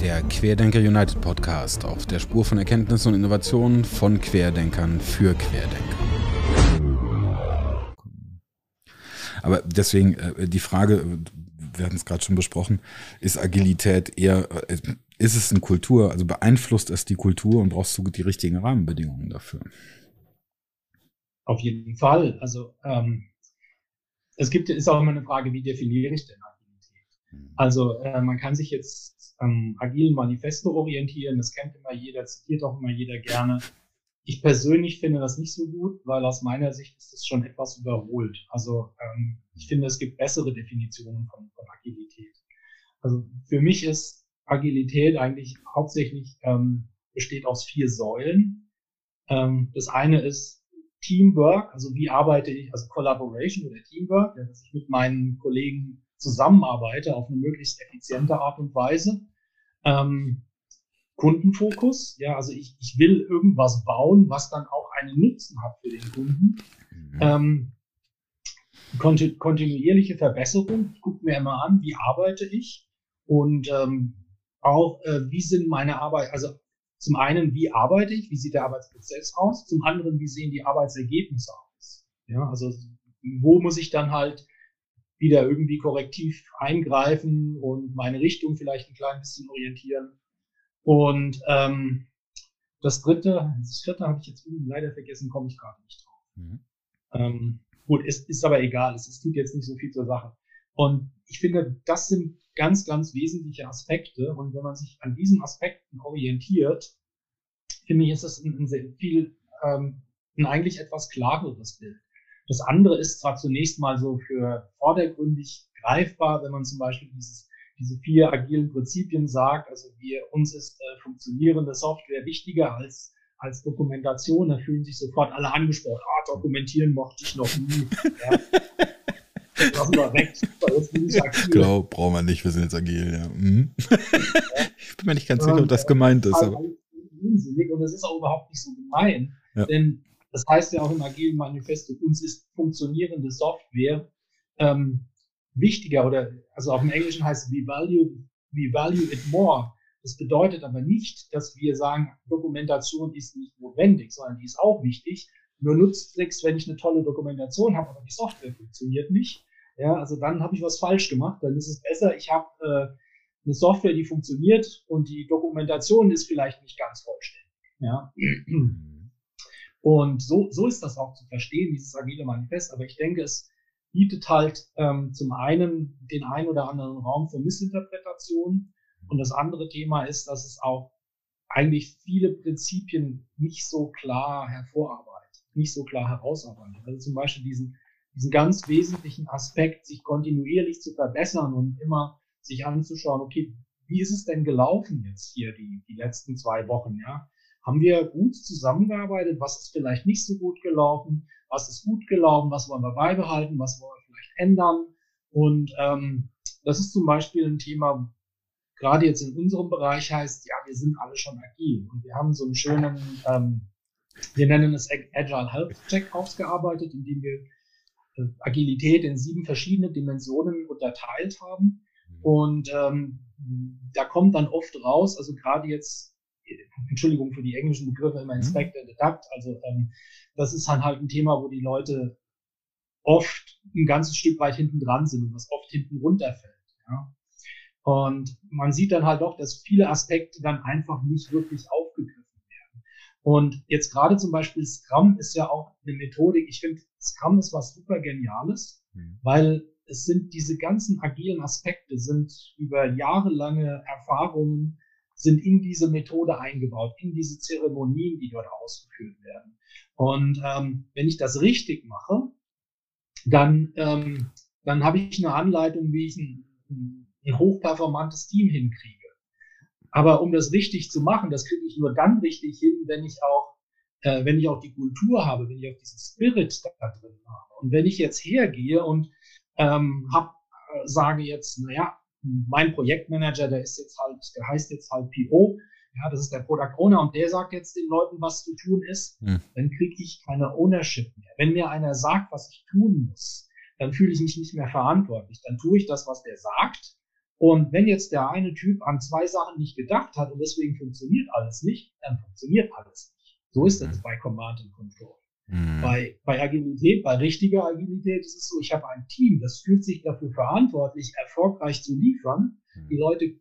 Der Querdenker United Podcast auf der Spur von Erkenntnissen und Innovationen von Querdenkern für Querdenker. Aber deswegen äh, die Frage, wir hatten es gerade schon besprochen, ist Agilität eher, äh, ist es eine Kultur, also beeinflusst es die Kultur und brauchst du die richtigen Rahmenbedingungen dafür? Auf jeden Fall. Also ähm, es gibt, ist auch immer eine Frage, wie definiere ich denn. Also äh, man kann sich jetzt am agilen Manifesto orientieren, das kennt immer jeder, zitiert auch immer jeder gerne. Ich persönlich finde das nicht so gut, weil aus meiner Sicht ist es schon etwas überholt. Also ähm, ich finde, es gibt bessere Definitionen von, von Agilität. Also für mich ist Agilität eigentlich hauptsächlich ähm, besteht aus vier Säulen. Ähm, das eine ist Teamwork, also wie arbeite ich, also Collaboration oder Teamwork, dass ich mit meinen Kollegen zusammenarbeite auf eine möglichst effiziente Art und Weise. Ähm, Kundenfokus. Ja, also ich, ich will irgendwas bauen, was dann auch einen Nutzen hat für den Kunden. Mhm. Ähm, konti kontinuierliche Verbesserung. Ich gucke mir immer an, wie arbeite ich und ähm, auch, äh, wie sind meine Arbeit, also zum einen, wie arbeite ich, wie sieht der Arbeitsprozess aus, zum anderen, wie sehen die Arbeitsergebnisse aus. Ja, also wo muss ich dann halt wieder irgendwie korrektiv eingreifen und meine Richtung vielleicht ein klein bisschen orientieren. Und ähm, das dritte, das vierte habe ich jetzt irgendwie leider vergessen, komme ich gerade nicht drauf. Mhm. Ähm, gut, ist, ist aber egal, es, es tut jetzt nicht so viel zur Sache. Und ich finde, das sind ganz, ganz wesentliche Aspekte. Und wenn man sich an diesen Aspekten orientiert, finde ich, ist das ein, ein sehr viel, ähm, ein eigentlich etwas klareres Bild. Das andere ist zwar zunächst mal so für vordergründig greifbar, wenn man zum Beispiel dieses diese vier agilen Prinzipien sagt. Also wir, uns ist äh, funktionierende Software wichtiger als als Dokumentation, da fühlen sich sofort alle angesprochen. Ah, dokumentieren mochte ich noch nie. Ja. Lassen wir weg. Jetzt bin ich agil. Genau, brauchen wir nicht, wir sind jetzt agil, ja. Mhm. ich bin mir nicht ganz sicher, ob das gemeint ist. Aber. Und das ist auch überhaupt nicht so gemein. Ja. Denn das heißt ja auch im agilen Manifesto, uns ist funktionierende Software ähm, wichtiger oder also auf dem Englischen heißt we value, we value it more. Das bedeutet aber nicht, dass wir sagen, Dokumentation ist nicht notwendig, sondern die ist auch wichtig. Nur nutzt nichts, wenn ich eine tolle Dokumentation habe, aber die Software funktioniert nicht. Ja, also dann habe ich was falsch gemacht. Dann ist es besser, ich habe äh, eine Software, die funktioniert und die Dokumentation ist vielleicht nicht ganz vollständig. Ja. Und so, so ist das auch zu verstehen, dieses agile Manifest. Aber ich denke, es bietet halt ähm, zum einen den einen oder anderen Raum für Missinterpretation. Und das andere Thema ist, dass es auch eigentlich viele Prinzipien nicht so klar hervorarbeitet, nicht so klar herausarbeitet. Also zum Beispiel diesen, diesen ganz wesentlichen Aspekt, sich kontinuierlich zu verbessern und immer sich anzuschauen, okay, wie ist es denn gelaufen jetzt hier die, die letzten zwei Wochen, ja? Haben wir gut zusammengearbeitet? Was ist vielleicht nicht so gut gelaufen? was ist gut gelaufen, was wollen wir beibehalten, was wollen wir vielleicht ändern. Und ähm, das ist zum Beispiel ein Thema, gerade jetzt in unserem Bereich heißt, ja, wir sind alle schon agil und wir haben so einen schönen, ähm, wir nennen es Agile Health Check ausgearbeitet, in dem wir äh, Agilität in sieben verschiedene Dimensionen unterteilt haben. Mhm. Und ähm, da kommt dann oft raus, also gerade jetzt Entschuldigung für die englischen Begriffe, immer Inspect and Adapt. Also ähm, das ist dann halt ein Thema, wo die Leute oft ein ganzes Stück weit hinten dran sind und was oft hinten runterfällt. Ja? Und man sieht dann halt doch, dass viele Aspekte dann einfach nicht wirklich aufgegriffen werden. Und jetzt gerade zum Beispiel Scrum ist ja auch eine Methodik. Ich finde, Scrum ist was super Geniales, mhm. weil es sind diese ganzen agilen Aspekte sind über jahrelange Erfahrungen sind in diese Methode eingebaut, in diese Zeremonien, die dort ausgeführt werden. Und ähm, wenn ich das richtig mache, dann, ähm, dann habe ich eine Anleitung, wie ich ein, ein hochperformantes Team hinkriege. Aber um das richtig zu machen, das kriege ich nur dann richtig hin, wenn ich auch, äh, wenn ich auch die Kultur habe, wenn ich auch diesen Spirit da drin habe. Und wenn ich jetzt hergehe und ähm, hab, äh, sage jetzt, naja, mein Projektmanager, der ist jetzt halt, der heißt jetzt halt PO, ja, das ist der Product Owner und der sagt jetzt den Leuten, was zu tun ist, mhm. dann kriege ich keine Ownership mehr. Wenn mir einer sagt, was ich tun muss, dann fühle ich mich nicht mehr verantwortlich. Dann tue ich das, was der sagt. Und wenn jetzt der eine Typ an zwei Sachen nicht gedacht hat und deswegen funktioniert alles nicht, dann funktioniert alles nicht. So ist es mhm. bei Command and Control. Mhm. Bei, bei Agilität, bei richtiger Agilität ist es so, ich habe ein Team, das fühlt sich dafür verantwortlich, erfolgreich zu liefern. Mhm. Die Leute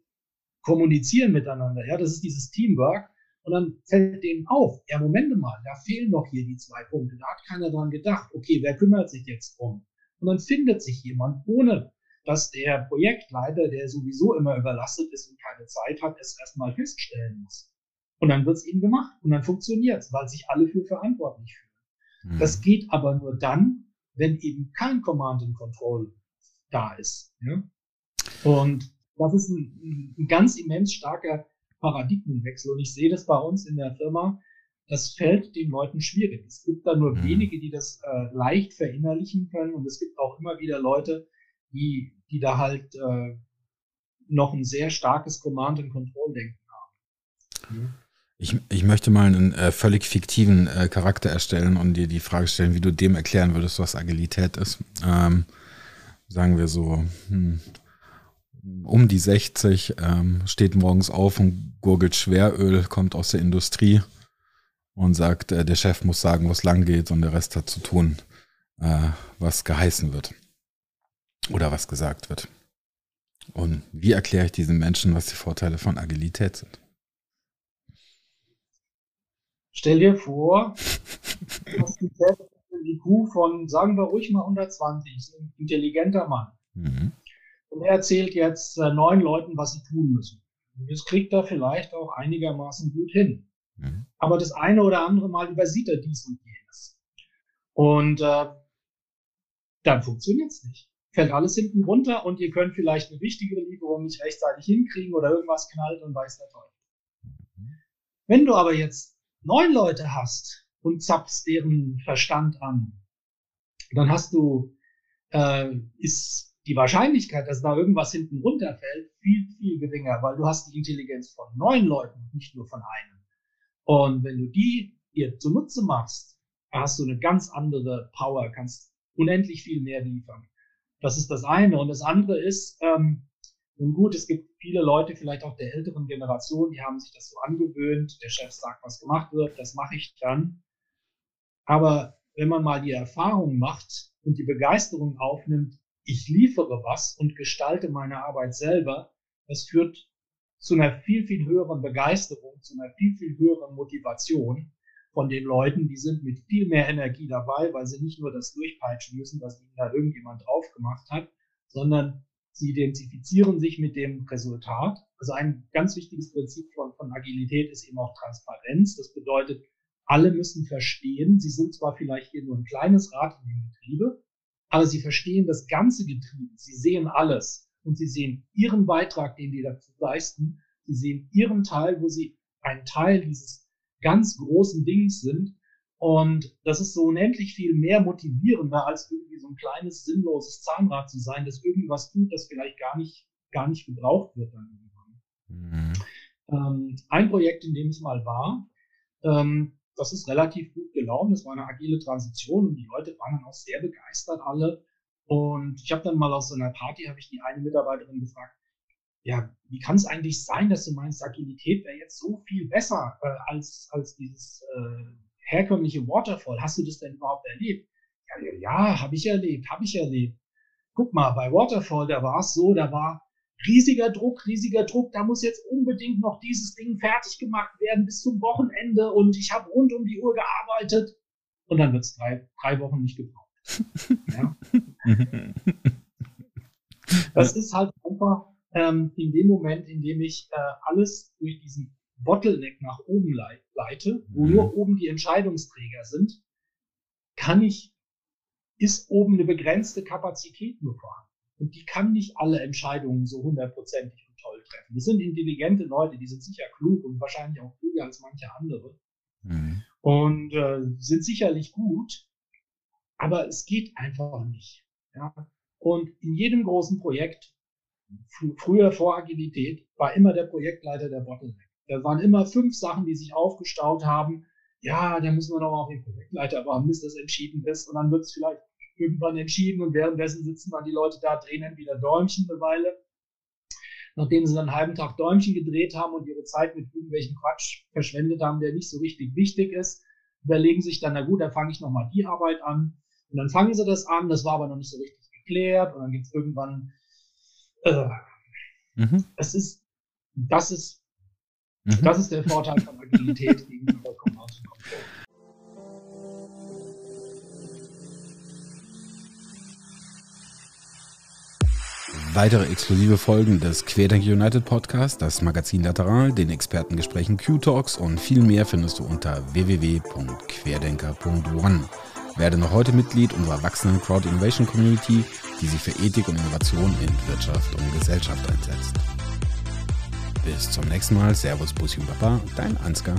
kommunizieren miteinander. Ja, das ist dieses Teamwork. Und dann fällt denen auf, ja, Momente mal, da fehlen doch hier die zwei Punkte. Da hat keiner dran gedacht. Okay, wer kümmert sich jetzt drum? Und dann findet sich jemand, ohne dass der Projektleiter, der sowieso immer überlastet ist und keine Zeit hat, es erstmal feststellen muss. Und dann wird es eben gemacht und dann funktioniert es, weil sich alle für verantwortlich fühlen. Mhm. Das geht aber nur dann, wenn eben kein Command and Control da ist. Ja? Und das ist ein, ein ganz immens starker Paradigmenwechsel. Und ich sehe das bei uns in der Firma. Das fällt den Leuten schwierig. Es gibt da nur mhm. wenige, die das äh, leicht verinnerlichen können. Und es gibt auch immer wieder Leute, die, die da halt äh, noch ein sehr starkes Command- and Control-Denken haben. Mhm. Ich, ich möchte mal einen äh, völlig fiktiven äh, Charakter erstellen und dir die Frage stellen, wie du dem erklären würdest, was Agilität ist. Ähm, sagen wir so, hm, um die 60, ähm, steht morgens auf und gurgelt Schweröl, kommt aus der Industrie und sagt, äh, der Chef muss sagen, wo es lang geht und der Rest hat zu tun, äh, was geheißen wird oder was gesagt wird. Und wie erkläre ich diesen Menschen, was die Vorteile von Agilität sind? Stell dir vor, du hast einen IQ von, sagen wir ruhig mal 120, ist ein intelligenter Mann. Mhm. Und er erzählt jetzt äh, neun Leuten, was sie tun müssen. Und das kriegt er vielleicht auch einigermaßen gut hin. Mhm. Aber das eine oder andere Mal übersieht er dies und jenes. Und äh, dann funktioniert es nicht. Fällt alles hinten runter und ihr könnt vielleicht eine wichtigere Lieferung nicht rechtzeitig hinkriegen oder irgendwas knallt und weiß der Teufel. Mhm. Wenn du aber jetzt neun Leute hast und zappst deren Verstand an, dann hast du, äh, ist die Wahrscheinlichkeit, dass da irgendwas hinten runterfällt, viel, viel geringer, weil du hast die Intelligenz von neun Leuten, nicht nur von einem. Und wenn du die dir zunutze machst, hast du eine ganz andere Power, kannst unendlich viel mehr liefern. Das ist das eine. Und das andere ist, ähm, nun gut, es gibt viele Leute, vielleicht auch der älteren Generation, die haben sich das so angewöhnt. Der Chef sagt, was gemacht wird, das mache ich dann. Aber wenn man mal die Erfahrung macht und die Begeisterung aufnimmt, ich liefere was und gestalte meine Arbeit selber, das führt zu einer viel, viel höheren Begeisterung, zu einer viel, viel höheren Motivation von den Leuten. Die sind mit viel mehr Energie dabei, weil sie nicht nur das durchpeitschen müssen, was ihnen da irgendjemand drauf gemacht hat, sondern sie identifizieren sich mit dem Resultat. Also ein ganz wichtiges Prinzip von, von Agilität ist eben auch Transparenz. Das bedeutet, alle müssen verstehen, sie sind zwar vielleicht hier nur ein kleines Rad in dem Getriebe, aber sie verstehen das ganze Getriebe. Sie sehen alles und sie sehen ihren Beitrag, den die dazu leisten. Sie sehen ihren Teil, wo sie ein Teil dieses ganz großen Dings sind. Und das ist so unendlich viel mehr motivierender, als irgendwie so ein kleines, sinnloses Zahnrad zu sein, das irgendwas tut, das vielleicht gar nicht, gar nicht gebraucht wird dann irgendwann. Mhm. Ähm, ein Projekt, in dem ich mal war, ähm, das ist relativ gut gelaufen. Das war eine agile Transition und die Leute waren dann auch sehr begeistert alle. Und ich habe dann mal aus so einer Party, habe ich die eine Mitarbeiterin gefragt, ja, wie kann es eigentlich sein, dass du meinst, Agilität wäre jetzt so viel besser äh, als, als dieses äh, herkömmliche Waterfall? Hast du das denn überhaupt erlebt? Ja, ja, ja habe ich erlebt, habe ich erlebt. Guck mal, bei Waterfall, da war es so, da war riesiger Druck, riesiger Druck, da muss jetzt unbedingt noch dieses Ding fertig gemacht werden bis zum Wochenende und ich habe rund um die Uhr gearbeitet und dann wird es drei, drei Wochen nicht gebraucht. ja. Das ist halt einfach ähm, in dem Moment, in dem ich äh, alles durch diesen Bottleneck nach oben leite, wo mhm. nur oben die Entscheidungsträger sind, kann ich, ist oben eine begrenzte Kapazität nur vorhanden. Und die kann nicht alle Entscheidungen so hundertprozentig und toll treffen. Das sind intelligente Leute, die sind sicher klug und wahrscheinlich auch klüger als manche andere. Mhm. Und äh, sind sicherlich gut, aber es geht einfach nicht. Ja? Und in jedem großen Projekt, fr früher vor Agilität, war immer der Projektleiter der Bottleneck. Da waren immer fünf Sachen, die sich aufgestaut haben. Ja, da muss man noch auf den Projektleiter warten, bis das entschieden ist. Und dann wird es vielleicht irgendwann entschieden und währenddessen sitzen dann die Leute da, drehen entweder Däumchen eine Weile. Nachdem sie dann einen halben Tag Däumchen gedreht haben und ihre Zeit mit irgendwelchen Quatsch verschwendet haben, der nicht so richtig wichtig ist, überlegen sich dann, na gut, dann fange ich nochmal die Arbeit an. Und dann fangen sie das an, das war aber noch nicht so richtig geklärt und dann gibt es irgendwann, äh, mhm. es ist, das ist, mhm. das ist der Vorteil von Agilität gegenüber Command Control. Weitere exklusive Folgen des Querdenker United Podcast, das Magazin Lateral, den Expertengesprächen Q-Talks und viel mehr findest du unter www.querdenker.one. Werde noch heute Mitglied unserer wachsenden Crowd Innovation Community, die sich für Ethik und Innovation in Wirtschaft und Gesellschaft einsetzt. Bis zum nächsten Mal. Servus, Bussi und Papa, dein Ansgar.